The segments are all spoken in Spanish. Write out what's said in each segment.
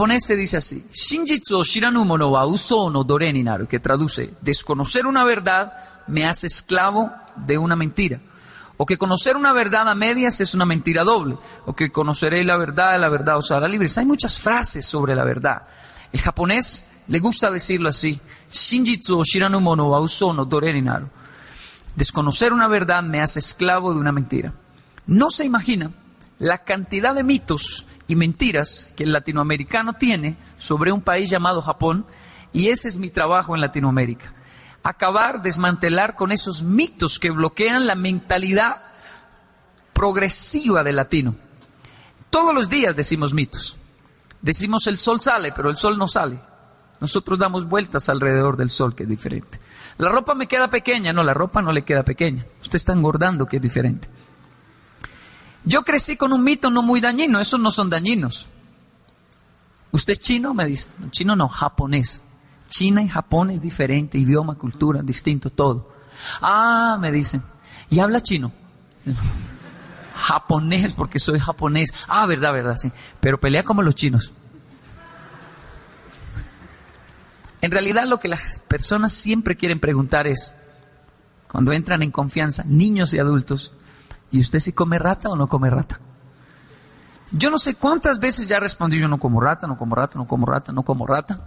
japonés se dice así, Shinjitsu o shiranu mono wa uso no dore ni naru, que traduce, desconocer una verdad me hace esclavo de una mentira. O que conocer una verdad a medias es una mentira doble. O que conoceré la verdad, la verdad os hará libres. Hay muchas frases sobre la verdad. El japonés le gusta decirlo así. Shinjitsu o shiranu mono wa uso no dore ni naru. Desconocer una verdad me hace esclavo de una mentira. No se imagina la cantidad de mitos y mentiras que el latinoamericano tiene sobre un país llamado Japón, y ese es mi trabajo en Latinoamérica. Acabar, desmantelar con esos mitos que bloquean la mentalidad progresiva del latino. Todos los días decimos mitos. Decimos el sol sale, pero el sol no sale. Nosotros damos vueltas alrededor del sol, que es diferente. La ropa me queda pequeña, no, la ropa no le queda pequeña. Usted está engordando, que es diferente. Yo crecí con un mito no muy dañino, esos no son dañinos. ¿Usted es chino? Me dice. Chino no, japonés. China y Japón es diferente, idioma, cultura, distinto, todo. Ah, me dicen. ¿Y habla chino? Japonés, porque soy japonés. Ah, verdad, verdad, sí. Pero pelea como los chinos. En realidad lo que las personas siempre quieren preguntar es, cuando entran en confianza, niños y adultos, ¿y usted si come rata o no come rata? Yo no sé cuántas veces ya respondí, yo no como rata, no como rata, no como rata, no como rata.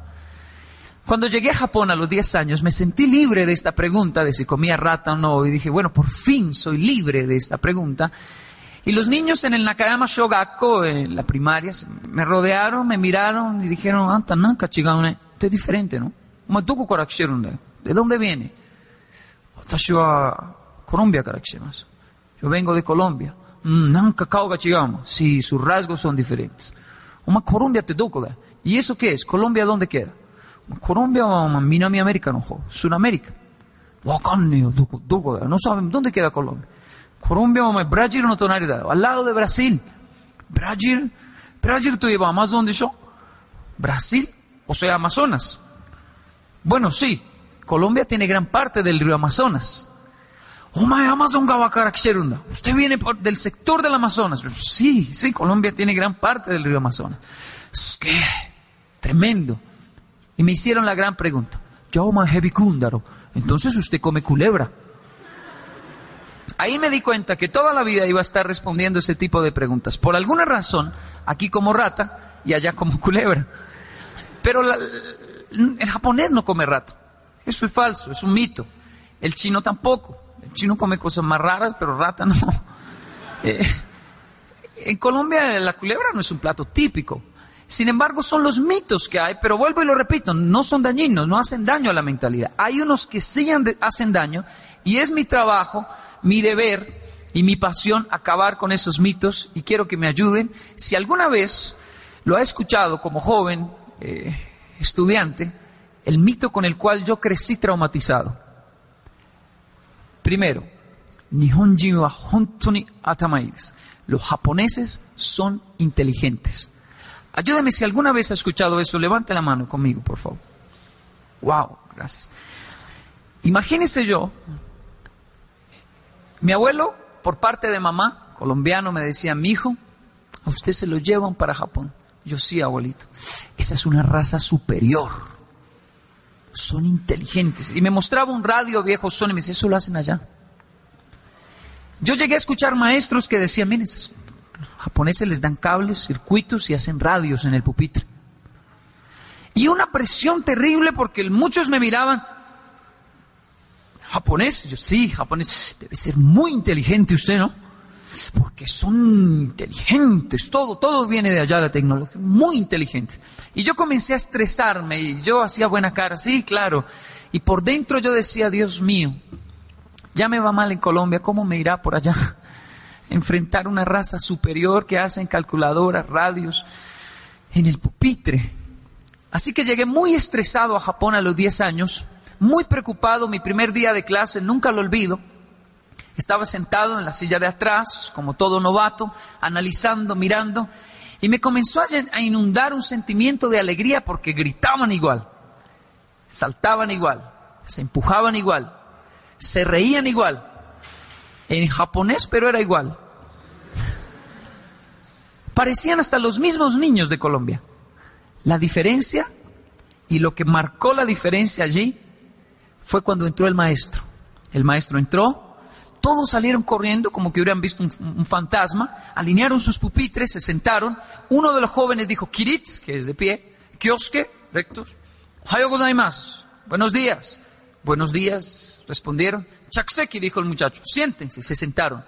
Cuando llegué a Japón a los 10 años me sentí libre de esta pregunta de si comía rata o no y dije, bueno, por fin soy libre de esta pregunta. Y los niños en el Nakayama Shogako, en la primaria, me rodearon, me miraron y dijeron, Anta, nanka chigane, usted es diferente, ¿no? ¿De dónde viene? Colombia Yo vengo de Colombia. Nanka kao ga chigamos. Sí, sus rasgos son diferentes. Uma Colombia te da. ¿Y eso qué es? ¿Colombia dónde queda? Colombia Minami América, no, Sudamérica. No saben dónde queda Colombia. Colombia Brasil no tonalidad, al lado de Brasil. Brasil, Brasil tú llevas Amazon de yo. Brasil, o sea, Amazonas. Bueno, sí, Colombia tiene gran parte del río Amazonas. Oh, my Amazon Usted viene del sector del Amazonas. Sí, sí, Colombia tiene gran parte del río Amazonas. ¿Qué? Tremendo. Y me hicieron la gran pregunta. heavy kundaro. Entonces usted come culebra. Ahí me di cuenta que toda la vida iba a estar respondiendo ese tipo de preguntas. Por alguna razón, aquí como rata y allá como culebra. Pero el japonés no come rata. Eso es falso, es un mito. El chino tampoco. Chino come cosas más raras, pero rata no. Eh, en Colombia la culebra no es un plato típico. Sin embargo, son los mitos que hay, pero vuelvo y lo repito, no son dañinos, no hacen daño a la mentalidad. Hay unos que sí hacen daño y es mi trabajo, mi deber y mi pasión acabar con esos mitos y quiero que me ayuden. Si alguna vez lo ha escuchado como joven, eh, estudiante, el mito con el cual yo crecí traumatizado. Primero, Nihonjin wa hontoni atamaides. Los japoneses son inteligentes. Ayúdame si alguna vez ha escuchado eso, levante la mano conmigo, por favor. Wow, gracias. Imagínese yo, mi abuelo, por parte de mamá, colombiano, me decía, mi hijo, a usted se lo llevan para Japón. Yo sí, abuelito. Esa es una raza superior. Son inteligentes. Y me mostraba un radio viejo son y me decía, eso lo hacen allá. Yo llegué a escuchar maestros que decían, miren, japoneses les dan cables, circuitos y hacen radios en el pupitre. Y una presión terrible porque muchos me miraban, japonés, yo sí, japonés, debe ser muy inteligente usted, ¿no? Porque son inteligentes, todo, todo viene de allá la tecnología, muy inteligentes. Y yo comencé a estresarme y yo hacía buena cara, sí, claro. Y por dentro yo decía, Dios mío, ya me va mal en Colombia, ¿cómo me irá por allá? enfrentar una raza superior que hacen calculadoras, radios, en el pupitre. Así que llegué muy estresado a Japón a los 10 años, muy preocupado, mi primer día de clase, nunca lo olvido. Estaba sentado en la silla de atrás, como todo novato, analizando, mirando, y me comenzó a inundar un sentimiento de alegría porque gritaban igual, saltaban igual, se empujaban igual, se reían igual. En japonés, pero era igual. Parecían hasta los mismos niños de Colombia. La diferencia y lo que marcó la diferencia allí fue cuando entró el maestro. El maestro entró, todos salieron corriendo como que hubieran visto un, fantasma, alinearon sus pupitres, se sentaron. Uno de los jóvenes dijo, Kiritz, que es de pie, Kioske, rectos, Hayo gozaimasu, buenos días. Buenos días, respondieron. Chakseki, dijo el muchacho, siéntense, se sentaron.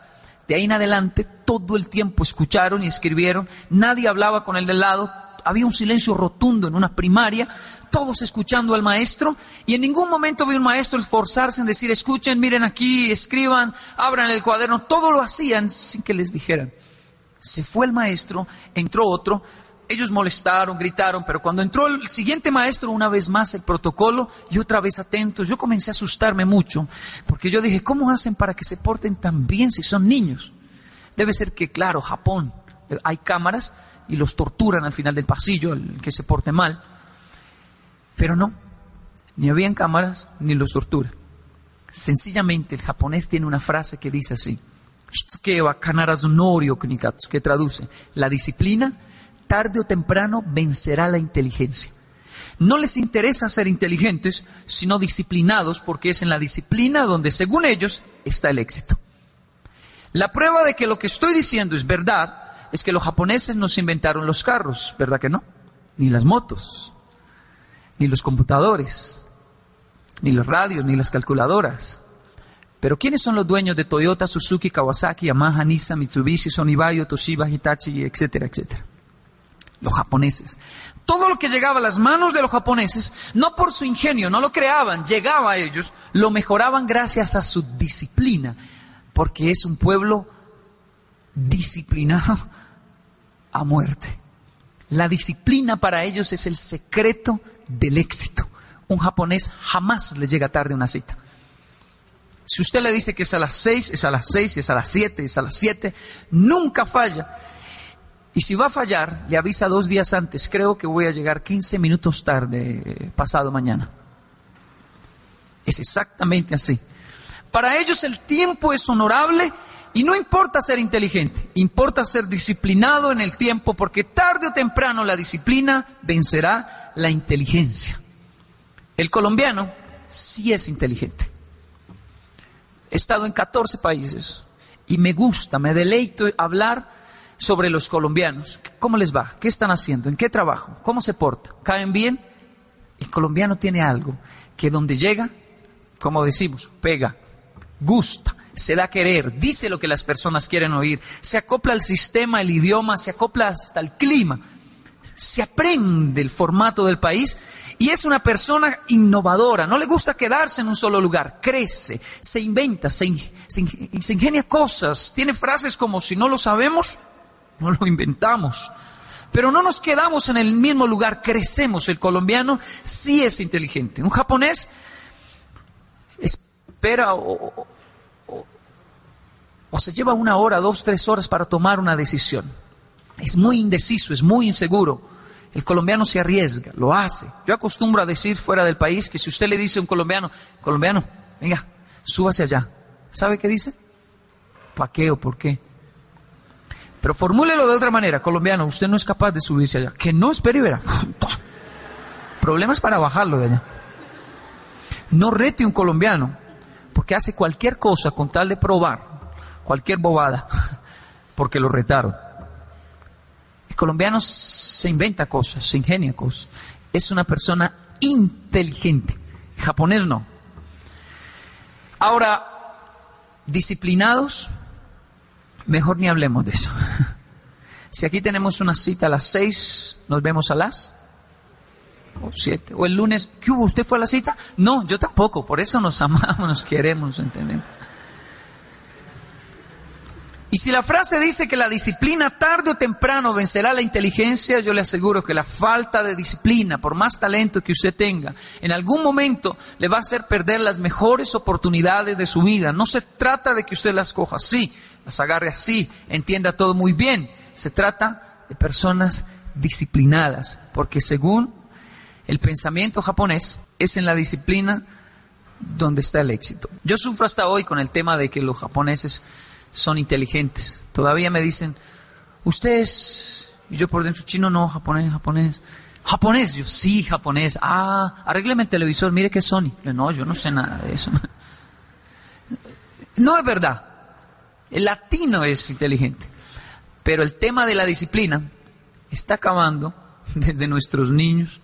De ahí en adelante, todo el tiempo escucharon y escribieron, nadie hablaba con el del lado, había un silencio rotundo en una primaria, todos escuchando al maestro, y en ningún momento vi un maestro esforzarse en decir, escuchen, miren aquí, escriban, abran el cuaderno, todo lo hacían sin que les dijeran. Se fue el maestro, entró otro, ellos molestaron, gritaron, pero cuando entró el siguiente maestro, una vez más el protocolo, y otra vez atentos, yo comencé a asustarme mucho, porque yo dije, ¿cómo hacen para que se porten tan bien si son niños? Debe ser que, claro, Japón, hay cámaras y los torturan al final del pasillo, el que se porte mal, pero no, ni habían cámaras ni los tortura. Sencillamente el japonés tiene una frase que dice así, que traduce, la disciplina tarde o temprano vencerá la inteligencia. No les interesa ser inteligentes, sino disciplinados, porque es en la disciplina donde, según ellos, está el éxito. La prueba de que lo que estoy diciendo es verdad es que los japoneses no se inventaron los carros, ¿verdad que no? Ni las motos, ni los computadores, ni los radios, ni las calculadoras. Pero ¿quiénes son los dueños de Toyota, Suzuki, Kawasaki, Yamaha, Nissan, Mitsubishi, Sonibayo, Toshiba, Hitachi, etcétera, etcétera? los japoneses. Todo lo que llegaba a las manos de los japoneses, no por su ingenio, no lo creaban, llegaba a ellos, lo mejoraban gracias a su disciplina, porque es un pueblo disciplinado a muerte. La disciplina para ellos es el secreto del éxito. Un japonés jamás le llega tarde una cita. Si usted le dice que es a las seis, es a las seis, es a las siete, es a las siete, nunca falla. Y si va a fallar, le avisa dos días antes, creo que voy a llegar 15 minutos tarde eh, pasado mañana. Es exactamente así. Para ellos el tiempo es honorable y no importa ser inteligente, importa ser disciplinado en el tiempo porque tarde o temprano la disciplina vencerá la inteligencia. El colombiano sí es inteligente. He estado en 14 países y me gusta, me deleito hablar sobre los colombianos. ¿Cómo les va? ¿Qué están haciendo? ¿En qué trabajo? ¿Cómo se porta? ¿Caen bien? El colombiano tiene algo que donde llega, como decimos, pega, gusta, se da a querer, dice lo que las personas quieren oír, se acopla al sistema, el idioma, se acopla hasta el clima, se aprende el formato del país y es una persona innovadora, no le gusta quedarse en un solo lugar, crece, se inventa, se, se ingenia cosas, tiene frases como si no lo sabemos, no lo inventamos. Pero no nos quedamos en el mismo lugar, crecemos. El colombiano sí es inteligente. Un japonés espera o, o, se lleva una hora, dos, tres horas para tomar una decisión. Es muy indeciso, es muy inseguro. El colombiano se arriesga, lo hace. Yo acostumbro a decir fuera del país que si usted le dice a un colombiano, colombiano, venga, súbase allá. ¿Sabe qué dice? ¿Para qué o por qué? Pero formúlelo de otra manera, colombiano, usted no es capaz de subirse allá. Que no espere y. Problemas para bajarlo de allá. No rete un colombiano, porque hace cualquier cosa con tal de probar, cualquier bobada, porque lo retaron. El colombiano se inventa cosas, se ingenia cosas. Es una persona inteligente. El japonés no. Ahora, disciplinados, Mejor ni hablemos de eso. Si aquí tenemos una cita a las seis, nos vemos a las o siete. O el lunes, ¿qué hubo? ¿Usted fue a la cita? No, yo tampoco. Por eso nos amamos, nos queremos, ¿entendemos? Y si la frase dice que la disciplina tarde o temprano vencerá la inteligencia, yo le aseguro que la falta de disciplina, por más talento que usted tenga, en algún momento le va a hacer perder las mejores oportunidades de su vida. No se trata de que usted las coja así, las agarre así, entienda todo muy bien. Se trata de personas disciplinadas, porque según el pensamiento japonés, es en la disciplina donde está el éxito. Yo sufro hasta hoy con el tema de que los japoneses son inteligentes. Todavía me dicen, ustedes, y yo por dentro, chino no, japonés, japonés, Japonés, yo sí, japonés. Ah, arrégleme el televisor, mire que es Sony. No, yo no sé nada de eso. No es verdad. El latino es inteligente. Pero el tema de la disciplina está acabando desde nuestros niños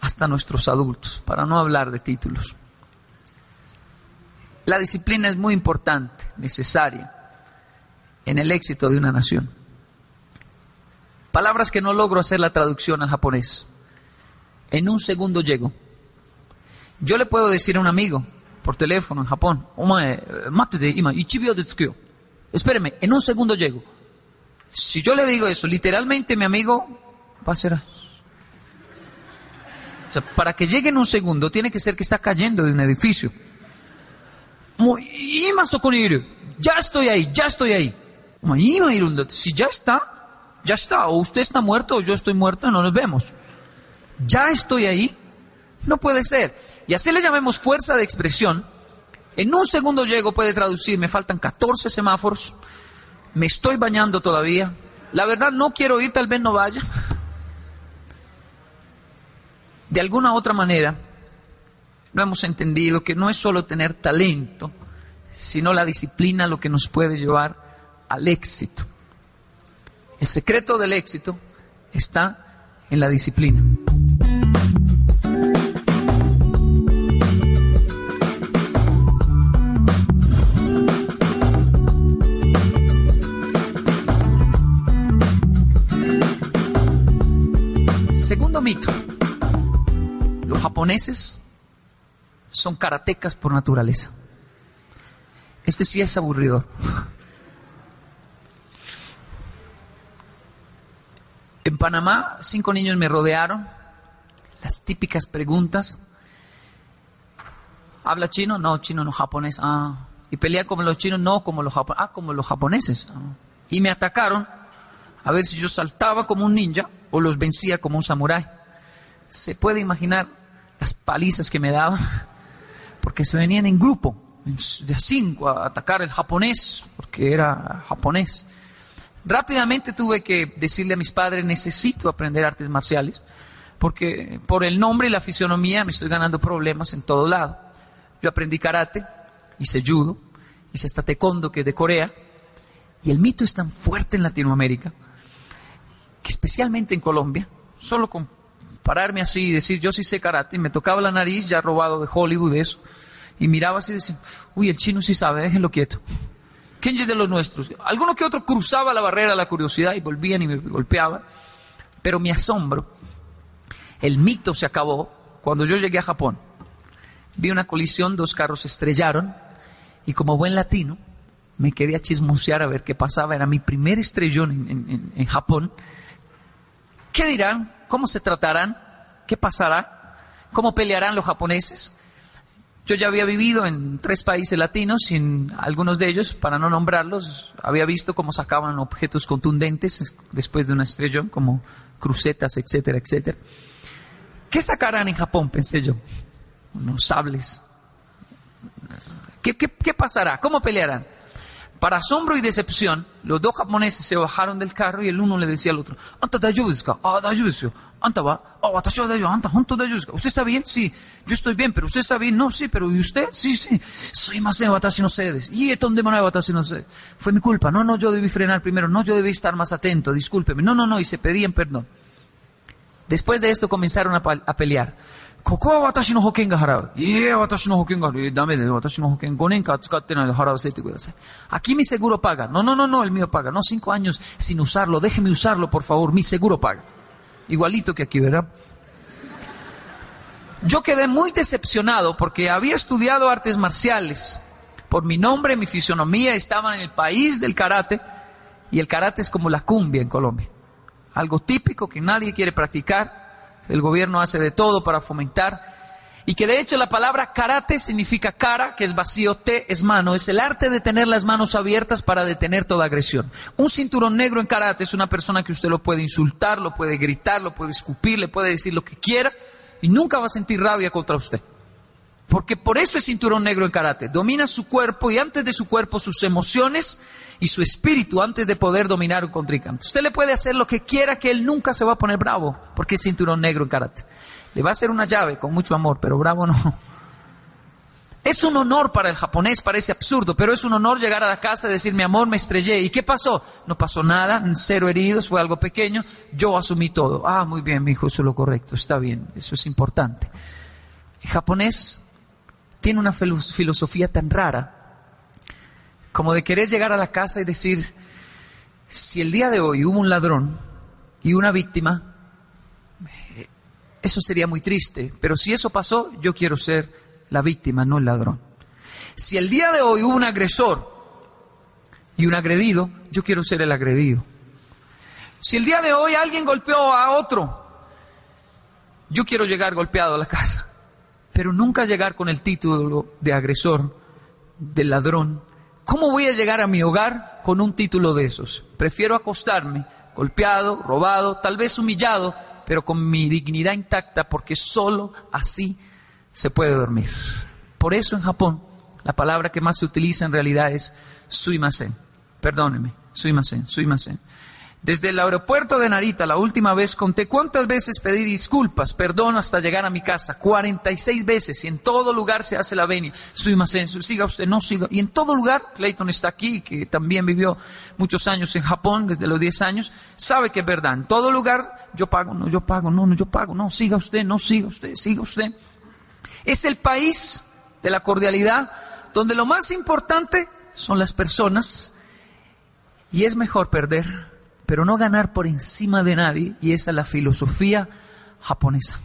hasta nuestros adultos, para no hablar de títulos. La disciplina es muy importante, necesaria, en el éxito de una nación. Palabras que no logro hacer la traducción al japonés. En un segundo llego. Yo le puedo decir a un amigo por teléfono en Japón, espéreme, en un segundo llego. Si yo le digo eso, literalmente mi amigo va a ser... Para que llegue en un segundo tiene que ser que está cayendo de un edificio. Ya estoy ahí, ya estoy ahí. Si ya está, ya está, o usted está muerto o yo estoy muerto, no nos vemos. Ya estoy ahí, no puede ser. Y así le llamemos fuerza de expresión. En un segundo llego puede traducir, me faltan 14 semáforos, me estoy bañando todavía, la verdad no quiero ir, tal vez no vaya. De alguna otra manera, no hemos entendido que no es solo tener talento, sino la disciplina lo que nos puede llevar al éxito. El secreto del éxito está en la disciplina. Segundo mito. Los japoneses son karatecas por naturaleza. Este sí es aburrido. En Panamá, cinco niños me rodearon. Las típicas preguntas. ¿Habla chino? No, chino no, japonés. Ah. ¿Y pelea como los chinos? No, como los japoneses. Ah, como los japoneses. Y me atacaron a ver si yo saltaba como un ninja o los vencía como un samurái. Se puede imaginar las palizas que me daban, porque se venían en grupo, de cinco, a atacar el japonés, porque era japonés. Rápidamente tuve que decirle a mis padres, necesito aprender artes marciales, porque por el nombre y la fisionomía me estoy ganando problemas en todo lado. Yo aprendí karate, hice judo, hice hasta taekwondo, que es de Corea, y el mito es tan fuerte en Latinoamérica, que especialmente en Colombia, solo con pararme así y decir, yo sí sé karate, y me tocaba la nariz, ya robado de Hollywood eso, y miraba así y decía, uy, el chino sí sabe, déjenlo quieto. ¿Quién de los nuestros? Alguno que otro cruzaba la barrera de la curiosidad y volvían y me golpeaban. Pero mi asombro, el mito se acabó cuando yo llegué a Japón. Vi una colisión, dos carros estrellaron y como buen latino me quedé a chismosear a ver qué pasaba. Era mi primer estrellón en, en Japón. ¿Qué dirán? ¿Cómo se tratarán? ¿Qué pasará? ¿Cómo pelearán los japoneses? Yo ya había vivido en tres países latinos y en algunos de ellos, para no nombrarlos, había visto cómo sacaban objetos contundentes después de una estrellón, como crucetas, etcétera, etcétera. ¿Qué sacarán en Japón? Pensé yo. Unos sables. ¿Qué, qué pasará? ¿Cómo pelearán? Para asombro y decepción, los dos japoneses se bajaron del carro y el uno le decía al otro, ¿Anta Ah, ¿Anta ¿Usted está bien? Sí. Yo estoy bien, pero usted está bien. No, sí, pero ¿y usted? Sí, sí. Soy más de watashi no sedes. ¿Y esto de watashi no sé? Fue mi culpa. No, no, yo debí frenar primero. No, yo debí estar más atento. Discúlpeme. No, no, no. Y se pedían perdón. Después de esto comenzaron a pelear. Aquí mi seguro paga. No, no, no, no, el mío paga. No, cinco años sin usarlo. Déjeme usarlo, por favor. Mi seguro paga. Igualito que aquí, ¿verdad? Yo quedé muy decepcionado porque había estudiado artes marciales. Por mi nombre, mi fisionomía, estaba en el país del karate. Y el karate es como la cumbia en Colombia. Algo típico que nadie quiere practicar el gobierno hace de todo para fomentar. Y que de hecho la palabra karate significa cara, que es vacío, te es mano. Es el arte de tener las manos abiertas para detener toda agresión. Un cinturón negro en karate es una persona que usted lo puede insultar, lo puede gritar, lo puede escupir, le puede decir lo que quiera y nunca va a sentir rabia contra usted. Porque por eso es cinturón negro en karate. Domina su cuerpo y antes de su cuerpo sus emociones y su espíritu antes de poder dominar un contrincante. Usted le puede hacer lo que quiera que él nunca se va a poner bravo porque es cinturón negro en karate. Le va a hacer una llave con mucho amor, pero bravo no. Es un honor para el japonés, parece absurdo, pero es un honor llegar a la casa y decir, mi amor, me estrellé. ¿Y qué pasó? No pasó nada, cero heridos, fue algo pequeño, yo asumí todo. Ah, muy bien, mi hijo, eso es lo correcto, está bien, eso es importante. El japonés tiene una filosofía tan rara como de querer llegar a la casa y decir, si el día de hoy hubo un ladrón y una víctima, eso sería muy triste, pero si eso pasó, yo quiero ser la víctima, no el ladrón. Si el día de hoy hubo un agresor y un agredido, yo quiero ser el agredido. Si el día de hoy alguien golpeó a otro, yo quiero llegar golpeado a la casa, pero nunca llegar con el título de agresor, de ladrón, ¿Cómo voy a llegar a mi hogar con un título de esos? Prefiero acostarme, golpeado, robado, tal vez humillado, pero con mi dignidad intacta, porque solo así se puede dormir. Por eso en Japón la palabra que más se utiliza en realidad es suimasen. Perdóneme, suimasen, suimasen. Desde el aeropuerto de Narita, la última vez conté cuántas veces pedí disculpas, perdón hasta llegar a mi casa. 46 veces y en todo lugar se hace la venia. Suimasen, siga usted, no siga. Y en todo lugar, Clayton está aquí, que también vivió muchos años en Japón, desde los 10 años, sabe que es verdad. En todo lugar, yo pago, no, yo pago, no, no, yo pago, no, siga usted, no, siga usted, siga usted. Es el país de la cordialidad donde lo más importante son las personas y es mejor perder pero no ganar por encima de nadie, y esa es la filosofía japonesa.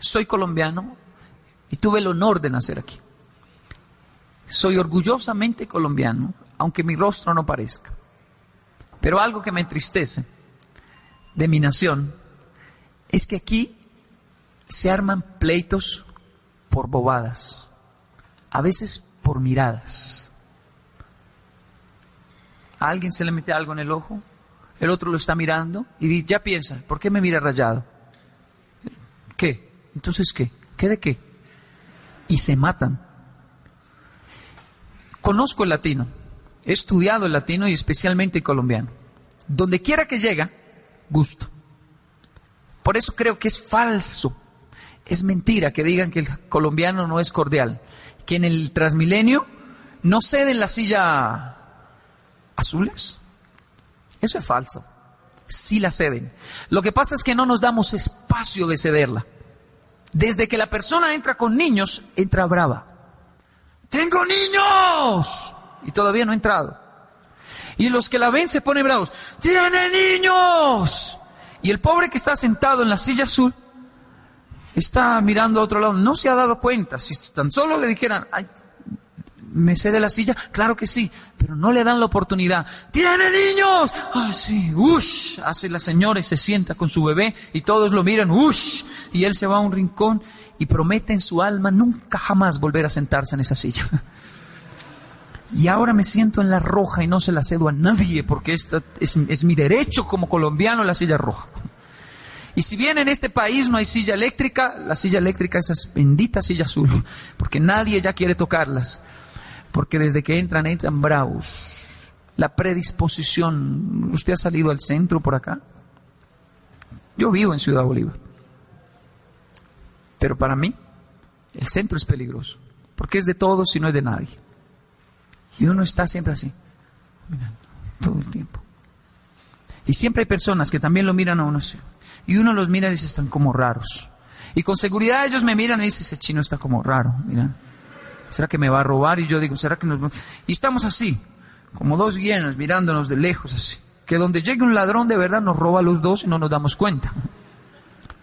Soy colombiano y tuve el honor de nacer aquí. Soy orgullosamente colombiano, aunque mi rostro no parezca. Pero algo que me entristece de mi nación es que aquí se arman pleitos por bobadas, a veces por miradas alguien se le mete algo en el ojo, el otro lo está mirando y ya piensa, ¿por qué me mira rayado? ¿Qué? Entonces, ¿qué? ¿Qué de qué? Y se matan. Conozco el latino, he estudiado el latino y especialmente el colombiano. Donde quiera que llega, gusto. Por eso creo que es falso, es mentira que digan que el colombiano no es cordial, que en el transmilenio no ceden la silla azules. Eso es falso. Sí la ceden. Lo que pasa es que no nos damos espacio de cederla. Desde que la persona entra con niños, entra brava. Tengo niños. Y todavía no ha entrado. Y los que la ven se ponen bravos. Tiene niños. Y el pobre que está sentado en la silla azul está mirando a otro lado. No se ha dado cuenta. Si tan solo le dijeran, ay, ¿Me cede la silla? Claro que sí, pero no le dan la oportunidad. ¡Tiene niños! ¡Ay, sí! ¡Ush! Hace la señora y se sienta con su bebé y todos lo miran. ¡Ush! Y él se va a un rincón y promete en su alma nunca jamás volver a sentarse en esa silla. Y ahora me siento en la roja y no se la cedo a nadie porque esta es, es mi derecho como colombiano la silla roja. Y si bien en este país no hay silla eléctrica, la silla eléctrica es esa bendita silla azul, porque nadie ya quiere tocarlas porque desde que entran, entran bravos. La predisposición, ¿usted ha salido al centro por acá? Yo vivo en Ciudad Bolívar. Pero para mí, el centro es peligroso, porque es de todos y no es de nadie. Y uno está siempre así, mirando, todo el tiempo. Y siempre hay personas que también lo miran a uno. Y uno los mira y dice, están como raros. Y con seguridad ellos me miran y dicen, ese chino está como raro, miran. ¿Será que me va a robar? Y yo digo, ¿será que nos Y estamos así, como dos hienas mirándonos de lejos así. Que donde llegue un ladrón de verdad nos roba a los dos y no nos damos cuenta.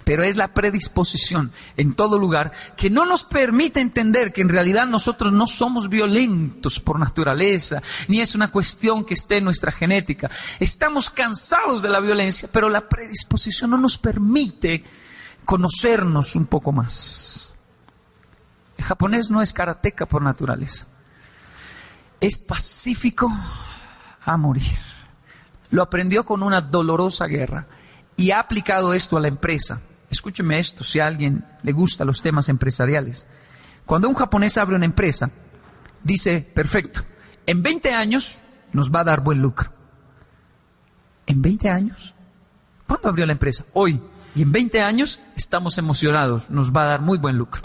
Pero es la predisposición en todo lugar que no nos permite entender que en realidad nosotros no somos violentos por naturaleza, ni es una cuestión que esté en nuestra genética. Estamos cansados de la violencia, pero la predisposición no nos permite conocernos un poco más. El japonés no es karateca por naturaleza. Es pacífico a morir. Lo aprendió con una dolorosa guerra y ha aplicado esto a la empresa. Escúcheme esto, si a alguien le gustan los temas empresariales. Cuando un japonés abre una empresa, dice, perfecto, en 20 años nos va a dar buen lucro. ¿En 20 años? ¿Cuándo abrió la empresa? Hoy. Y en 20 años estamos emocionados, nos va a dar muy buen lucro.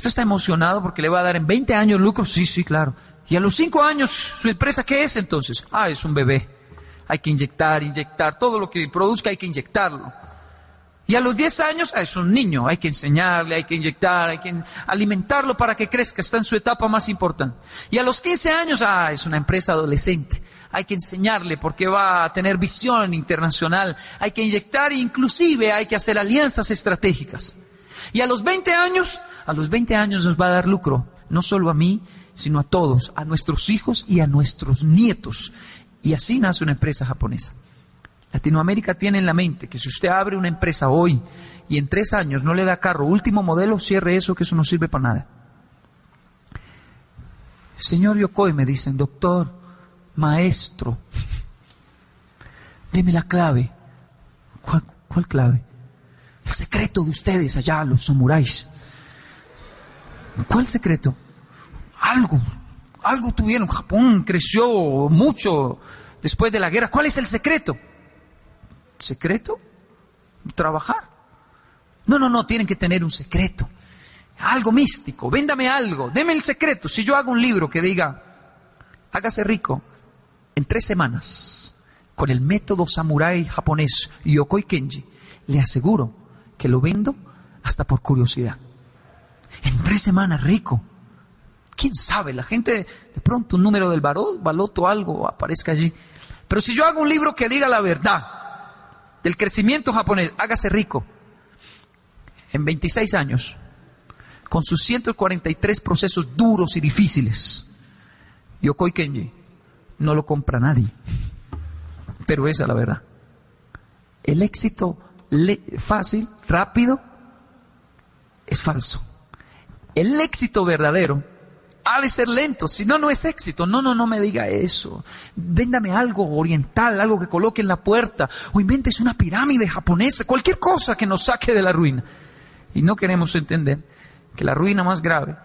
¿Usted está emocionado porque le va a dar en 20 años lucro? Sí, sí, claro. Y a los 5 años, ¿su empresa qué es entonces? Ah, es un bebé. Hay que inyectar, inyectar, todo lo que produzca hay que inyectarlo. Y a los 10 años ah, es un niño, hay que enseñarle, hay que inyectar, hay que alimentarlo para que crezca, está en su etapa más importante. Y a los 15 años, ah, es una empresa adolescente, hay que enseñarle porque va a tener visión internacional, hay que inyectar e inclusive hay que hacer alianzas estratégicas. Y a los 20 años, a los 20 años nos va a dar lucro, no solo a mí, sino a todos, a nuestros hijos y a nuestros nietos. Y así nace una empresa japonesa. Latinoamérica tiene en la mente que si usted abre una empresa hoy y en tres años no le da carro último modelo, cierre eso, que eso no sirve para nada. Señor Yokoi, me dicen, doctor, maestro, deme la clave. ¿Cuál, ¿Cuál, clave? El secreto de ustedes allá, los samuráis. ¿Cuál secreto? Algo, algo tuvieron. Japón creció mucho después de la guerra. ¿Cuál es el secreto? ¿Secreto? Trabajar. No, no, no, tienen que tener un secreto. Algo místico. Véndame algo. Deme el secreto. Si yo hago un libro que diga, hágase rico en tres semanas con el método samurái japonés Yokoi Kenji, le aseguro que lo vendo hasta por curiosidad. En tres semanas rico. ¿Quién sabe? La gente, de pronto un número del baloto, algo aparezca allí. Pero si yo hago un libro que diga la verdad, del crecimiento japonés, hágase rico. En 26 años, con sus 143 procesos duros y difíciles, Yokoi Kenji no lo compra nadie. Pero esa es la verdad. El éxito fácil, rápido, es falso. El éxito verdadero ha de ser lento, si no, no es éxito. No, no, no me diga eso. Véndame algo oriental, algo que coloque en la puerta, o inventes una pirámide japonesa, cualquier cosa que nos saque de la ruina. Y no queremos entender que la ruina más grave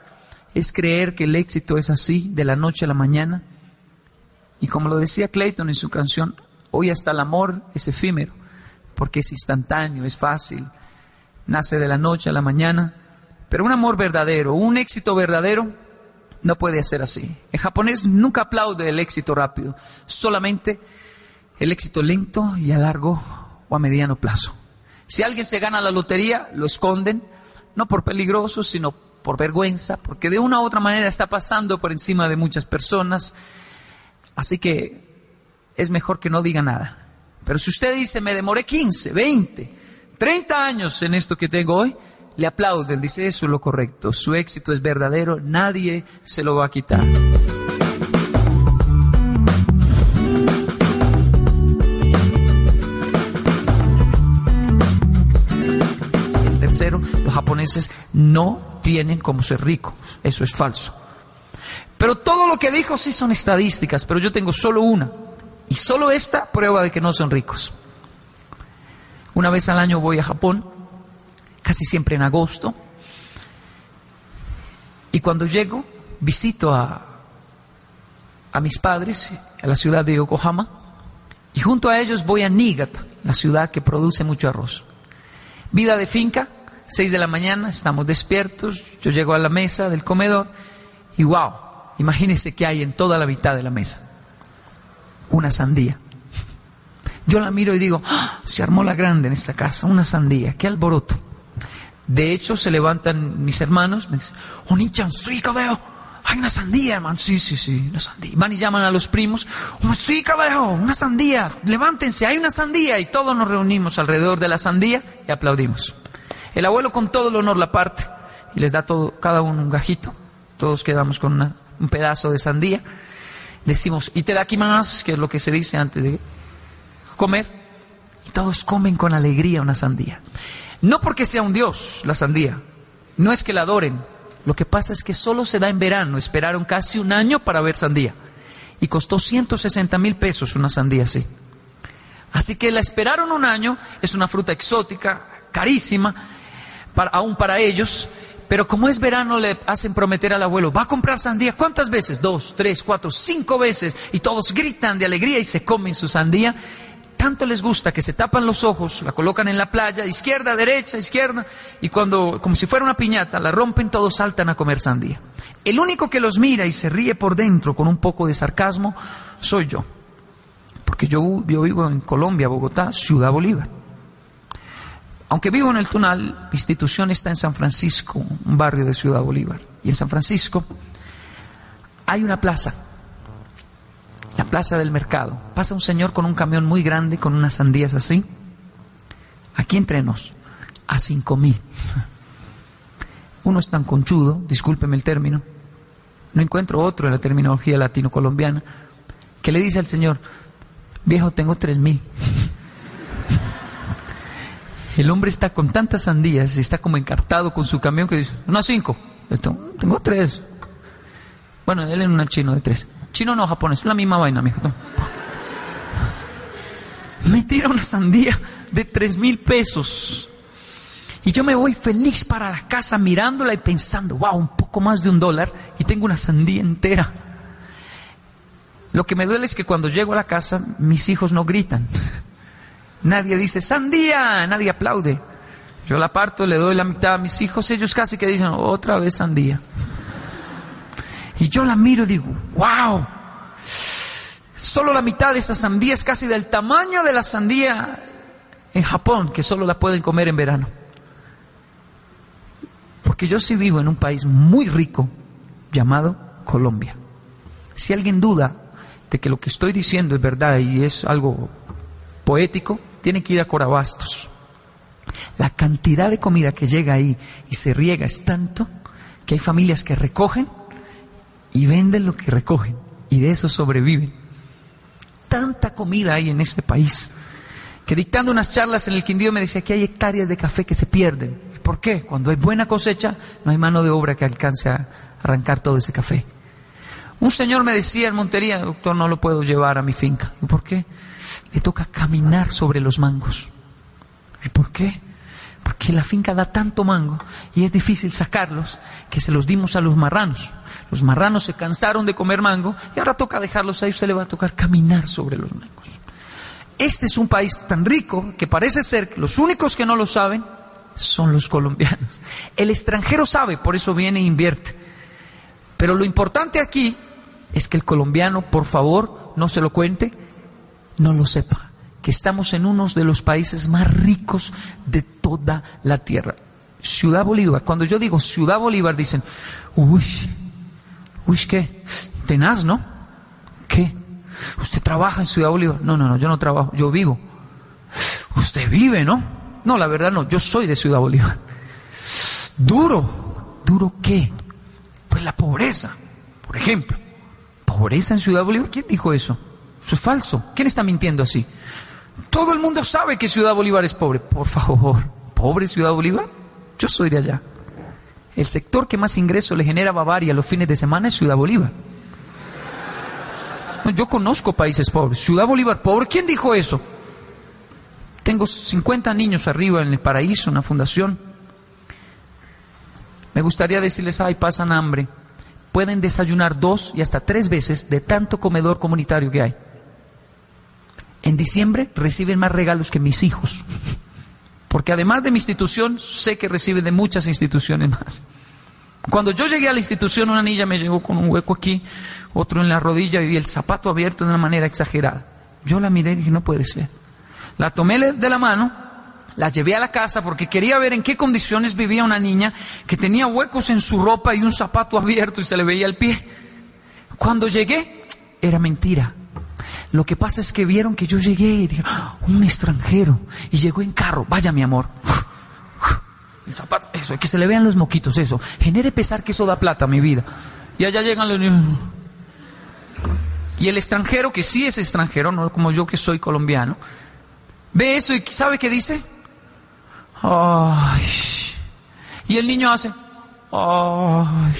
es creer que el éxito es así, de la noche a la mañana. Y como lo decía Clayton en su canción, hoy hasta el amor es efímero, porque es instantáneo, es fácil, nace de la noche a la mañana. Pero un amor verdadero, un éxito verdadero, no puede ser así. El japonés nunca aplaude el éxito rápido, solamente el éxito lento y a largo o a mediano plazo. Si alguien se gana la lotería, lo esconden, no por peligroso, sino por vergüenza, porque de una u otra manera está pasando por encima de muchas personas. Así que es mejor que no diga nada. Pero si usted dice, me demoré 15, 20, 30 años en esto que tengo hoy, le aplauden, dice eso es lo correcto, su éxito es verdadero, nadie se lo va a quitar. El tercero, los japoneses no tienen como ser ricos, eso es falso. Pero todo lo que dijo sí son estadísticas, pero yo tengo solo una, y solo esta prueba de que no son ricos. Una vez al año voy a Japón casi siempre en agosto. Y cuando llego, visito a, mis padres, a la ciudad de Yokohama, y junto a ellos voy a Niigata, la ciudad que produce mucho arroz. Vida de finca, seis de la mañana, estamos despiertos, yo llego a la mesa del comedor y wow, imagínense qué hay en toda la mitad de la mesa. Una sandía. Yo la miro y digo, ¡Ah! se armó la grande en esta casa, una sandía, qué alboroto. De hecho, se levantan mis hermanos, me dicen, Onichan, soy cabello, hay una sandía, hermano. Sí, sí, sí, una sandía. Van y llaman a los primos, sí, cabello, una sandía, levántense, hay una sandía. Y todos nos reunimos alrededor de la sandía y aplaudimos. El abuelo con todo el honor la parte y les da todo, cada uno un gajito. Todos quedamos con un pedazo de sandía. Decimos, y te da aquí más, que es lo que se dice antes de comer. Y todos comen con alegría una sandía. No porque sea un dios la sandía, no es que la adoren. Lo que pasa es que solo se da en verano. Esperaron casi un año para ver sandía. Y costó 160 mil pesos una sandía así. Así que la esperaron un año. Es una fruta exótica, carísima, para, aún para ellos. Pero como es verano, le hacen prometer al abuelo, va a comprar sandía. ¿Cuántas veces? Dos, tres, cuatro, cinco veces. Y todos gritan de alegría y se comen su sandía. Tanto les gusta que se tapan los ojos, la colocan en la playa, izquierda, derecha, izquierda, y cuando, como si fuera una piñata, la rompen, todos saltan a comer sandía. El único que los mira y se ríe por dentro con un poco de sarcasmo soy yo. Porque yo, yo vivo en Colombia, Bogotá, Ciudad Bolívar. Aunque vivo en el Tunal, mi institución está en San Francisco, un barrio de Ciudad Bolívar. Y en San Francisco hay una plaza, la plaza del mercado. Pasa un señor con un camión muy grande, con unas sandías así. Aquí entre nos, a cinco mil. Uno es tan conchudo, discúlpeme el término, no encuentro otro en la terminología latino-colombiana, que le dice al señor, viejo, tengo tres mil. El hombre está con tantas sandías, está como encartado con su camión que dice, no, cinco. tengo, tres. Bueno, él es un chino de tres. Chino no, japonés, la misma vaina, mijo. Me tira una sandía de tres mil pesos. Y yo me voy feliz para la casa mirándola y pensando, wow, un poco más de un dólar y tengo una sandía entera. Lo que me duele es que cuando llego a la casa mis hijos no gritan. Nadie dice, sandía, nadie aplaude. Yo la parto, le doy la mitad a mis hijos, ellos casi que dicen, otra vez sandía. Y yo la miro y digo, wow, solo la mitad de esa sandía es casi del tamaño de la sandía en Japón, que solo la pueden comer en verano. Porque yo sí vivo en un país muy rico llamado Colombia. Si alguien duda de que lo que estoy diciendo es verdad y es algo poético, tiene que ir a Corabastos. La cantidad de comida que llega ahí y se riega es tanto que hay familias que recogen y venden lo que recogen y de eso sobreviven. Tanta comida hay en este país que dictando unas charlas en el Quindío me decía que hay hectáreas de café que se pierden. ¿Por qué? Cuando hay buena cosecha no hay mano de obra que alcance a arrancar todo ese café. Un señor me decía en Montería, doctor, no lo puedo llevar a mi finca. ¿Y por qué? Le toca caminar sobre los mangos. ¿Y por qué? Porque la finca da tanto mango y es difícil sacarlos que se los dimos a los marranos. Los marranos se cansaron de comer mango y ahora toca dejarlos ahí, usted le va a tocar caminar sobre los mangos. Este es un país tan rico que parece ser que los únicos que no lo saben son los colombianos. El extranjero sabe, por eso viene e invierte. Pero lo importante aquí es que el colombiano, por favor, no se lo cuente, no lo sepa, que estamos en uno de los países más ricos de toda la tierra. Ciudad Bolívar, cuando yo digo Ciudad Bolívar, dicen, uy, uy, ¿qué? Tenaz, ¿no? ¿Qué? ¿Usted trabaja en Ciudad Bolívar? No, no, no, yo no trabajo, yo vivo. Usted vive, ¿no? No, la verdad no, yo soy de Ciudad Bolívar. Duro, ¿duro qué? Pues la pobreza, por ejemplo. ¿Pobreza en Ciudad Bolívar? ¿Quién dijo eso? Eso es falso. ¿Quién está mintiendo así? Todo el mundo sabe que Ciudad Bolívar es pobre. Por favor, ¿pobre Ciudad Bolívar? Yo soy de allá. El sector que más ingreso le genera a Bavaria los fines de semana es Ciudad Bolívar. yo conozco países pobres. Ciudad Bolívar pobre, ¿quién dijo eso? Tengo 50 niños arriba en el paraíso, una fundación. Me gustaría decirles, ay, pasan hambre. Pueden desayunar dos y hasta tres veces de tanto comedor comunitario que hay en diciembre reciben más regalos que mis hijos. Porque además de mi institución, sé que reciben de muchas instituciones más. Cuando yo llegué a la institución, una niña me llegó con un hueco aquí, otro en la rodilla y el zapato abierto de una manera exagerada. Yo la miré y dije, no puede ser. La tomé de la mano, la llevé a la casa porque quería ver en qué condiciones vivía una niña que tenía huecos en su ropa y un zapato abierto y se le veía el pie. Cuando llegué, era mentira. Lo que pasa es que vieron que yo llegué y dijeron, ah, un extranjero, y llegó en carro, vaya mi amor. El zapato, eso, que se le vean los moquitos, eso. Genere pesar que eso da plata, mi vida. Y allá llegan los niños. Y el extranjero, que sí es extranjero, no como yo que soy colombiano, ve eso y ¿sabe qué dice? Ay. Y el niño hace, ay.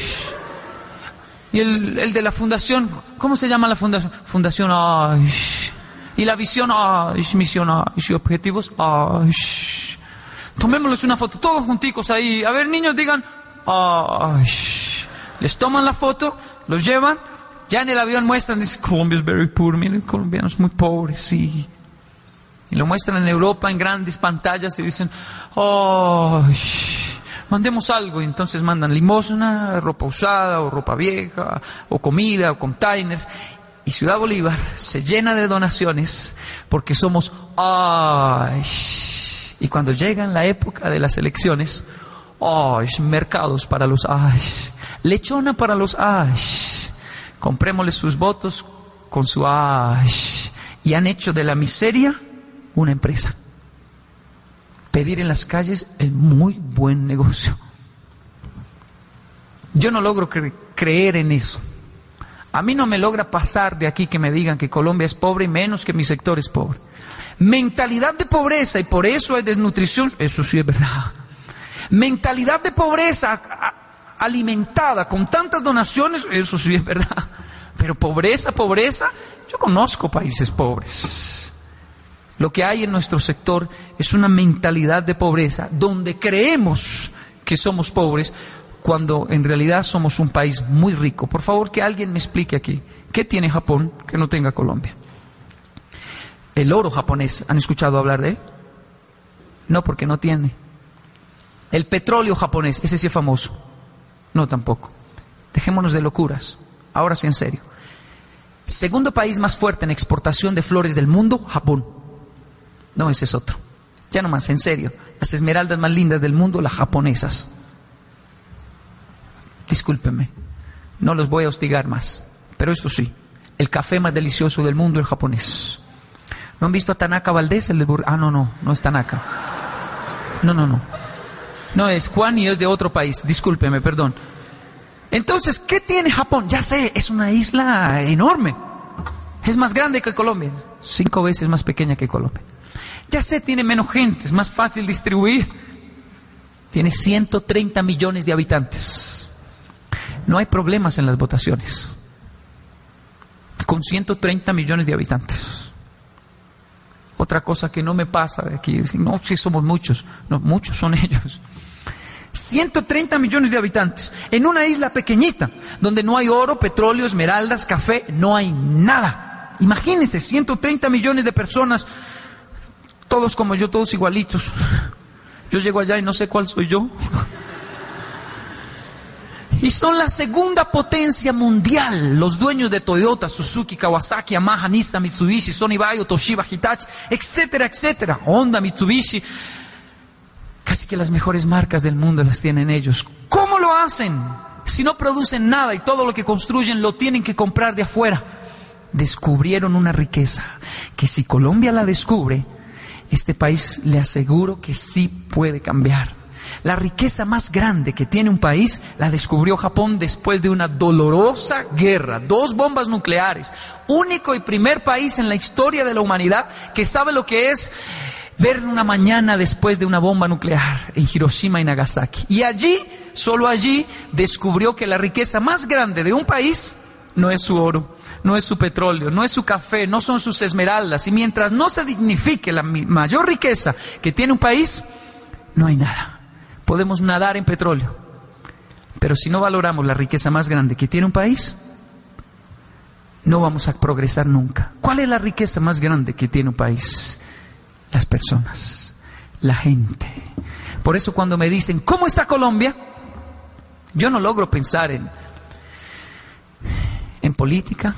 Y el, de la fundación, ¿cómo se llama la fundación? Fundación, ay. Y la visión, ay, misión, ay, y objetivos, ay. Tomémosles una foto, todos junticos ahí. A ver, niños, digan, Ay, les toman la foto, los llevan, ya en el avión muestran, dicen, Colombia es very poor, miren, colombianos muy pobres, sí. Y lo muestran en Europa en grandes pantallas y dicen, ay, mandemos algo. Y entonces mandan limosna, ropa usada o ropa vieja, o comida, o containers. Y Ciudad Bolívar se llena de donaciones porque somos ¡ay! Y cuando llegan la época de las elecciones, ¡ay! Mercados para los ¡ay! Lechona para los ¡ay! Comprémosle sus votos con su ¡ay! Y han hecho de la miseria una empresa. Pedir en las calles es muy buen negocio. Yo no logro creer en eso. A mí no me logra pasar de aquí que me digan que Colombia es pobre y menos que mi sector es pobre. Mentalidad de pobreza y por eso hay desnutrición, eso sí es verdad. Mentalidad de pobreza alimentada con tantas donaciones, eso sí es verdad. Pero pobreza, pobreza, yo conozco países pobres. Lo que hay en nuestro sector es una mentalidad de pobreza donde creemos que somos pobres cuando en realidad somos un país muy rico. Por favor, que alguien me explique aquí, ¿qué tiene Japón que no tenga Colombia? El oro japonés, ¿han escuchado hablar de él? No, porque no tiene. El petróleo japonés, ese sí es famoso. No, tampoco. Dejémonos de locuras. Ahora sí, en serio. Segundo país más fuerte en exportación de flores del mundo, Japón. No, ese es otro. Ya no más, en serio. Las esmeraldas más lindas del mundo, las japonesas. Discúlpenme, no los voy a hostigar más, pero eso sí, el café más delicioso del mundo es japonés. ¿No han visto a Tanaka Valdés, el Ah, no, no, no es Tanaka. No, no, no. No es Juan y es de otro país. Discúlpeme, perdón. Entonces, ¿qué tiene Japón? Ya sé, es una isla enorme. Es más grande que Colombia. Cinco veces más pequeña que Colombia. Ya sé, tiene menos gente, es más fácil distribuir. Tiene 130 millones de habitantes. No hay problemas en las votaciones. Con 130 millones de habitantes. Otra cosa que no me pasa de aquí, no, si somos muchos, no, muchos son ellos. 130 millones de habitantes en una isla pequeñita, donde no hay oro, petróleo, esmeraldas, café, no hay nada. Imagínense, 130 millones de personas, todos como yo, todos igualitos. Yo llego allá y no sé cuál soy yo. Y son la segunda potencia mundial. Los dueños de Toyota, Suzuki, Kawasaki, Yamaha, Nissan, Mitsubishi, Sony Bayo, Toshiba, Hitachi, etcétera, etcétera. Honda, Mitsubishi. Casi que las mejores marcas del mundo las tienen ellos. ¿Cómo lo hacen? Si no producen nada y todo lo que construyen lo tienen que comprar de afuera. Descubrieron una riqueza que si Colombia la descubre, este país le aseguro que sí puede cambiar. La riqueza más grande que tiene un país la descubrió Japón después de una dolorosa guerra, dos bombas nucleares, único y primer país en la historia de la humanidad que sabe lo que es ver una mañana después de una bomba nuclear en Hiroshima y Nagasaki. Y allí, solo allí, descubrió que la riqueza más grande de un país no es su oro, no es su petróleo, no es su café, no son sus esmeraldas. Y mientras no se dignifique la mayor riqueza que tiene un país, no hay nada podemos nadar en petróleo. Pero si no valoramos la riqueza más grande que tiene un país, no vamos a progresar nunca. ¿Cuál es la riqueza más grande que tiene un país? Las personas, la gente. Por eso cuando me dicen, ¿cómo está Colombia? Yo no logro pensar en, en política,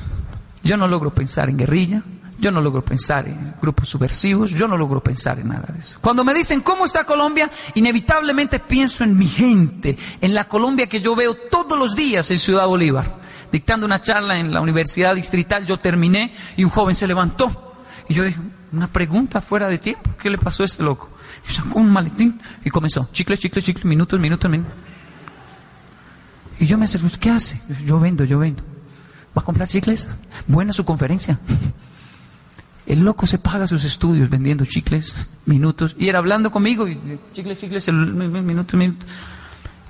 yo no logro pensar en guerrilla, yo no logro pensar en grupos subversivos, yo no logro pensar en nada de eso. Cuando me dicen cómo está Colombia, inevitablemente pienso en mi gente, en la Colombia que yo veo todos los días en Ciudad Bolívar. Dictando una charla en la Universidad Distrital, yo terminé y un joven se levantó. Y yo dije, una pregunta fuera de tiempo, ¿qué le pasó a este loco? Y sacó un maletín y comenzó, chicle, chicle, chicle, minutos, minutos, minutos. Y yo me acerqué, ¿qué hace? Yo vendo, yo vendo. ¿Va a comprar chicles? Buena su conferencia. El loco se paga sus estudios vendiendo chicles, minutos, y era hablando conmigo, y chicles, chicles, minutos, minutos.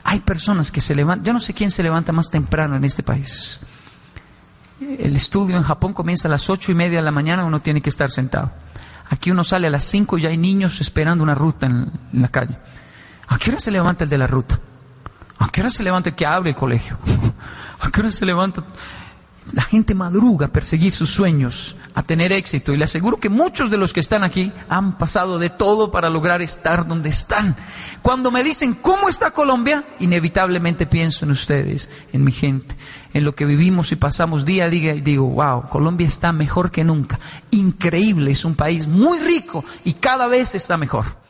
Hay personas que se levantan, yo no sé quién se levanta más temprano en este país. El estudio en Japón comienza a las ocho y media de la mañana, uno tiene que estar sentado. Aquí uno sale a las cinco y ya hay niños esperando una ruta en, la calle. ¿A qué hora se levanta el de la ruta? ¿A qué hora se levanta que abre el colegio? ¿A qué hora se levanta? La gente madruga a perseguir sus sueños, a tener éxito. Y le aseguro que muchos de los que están aquí han pasado de todo para lograr estar donde están. Cuando me dicen, ¿cómo está Colombia? Inevitablemente pienso en ustedes, en mi gente, en lo que vivimos y pasamos día a día y digo, wow, Colombia está mejor que nunca. Increíble, es un país muy rico y cada vez está mejor.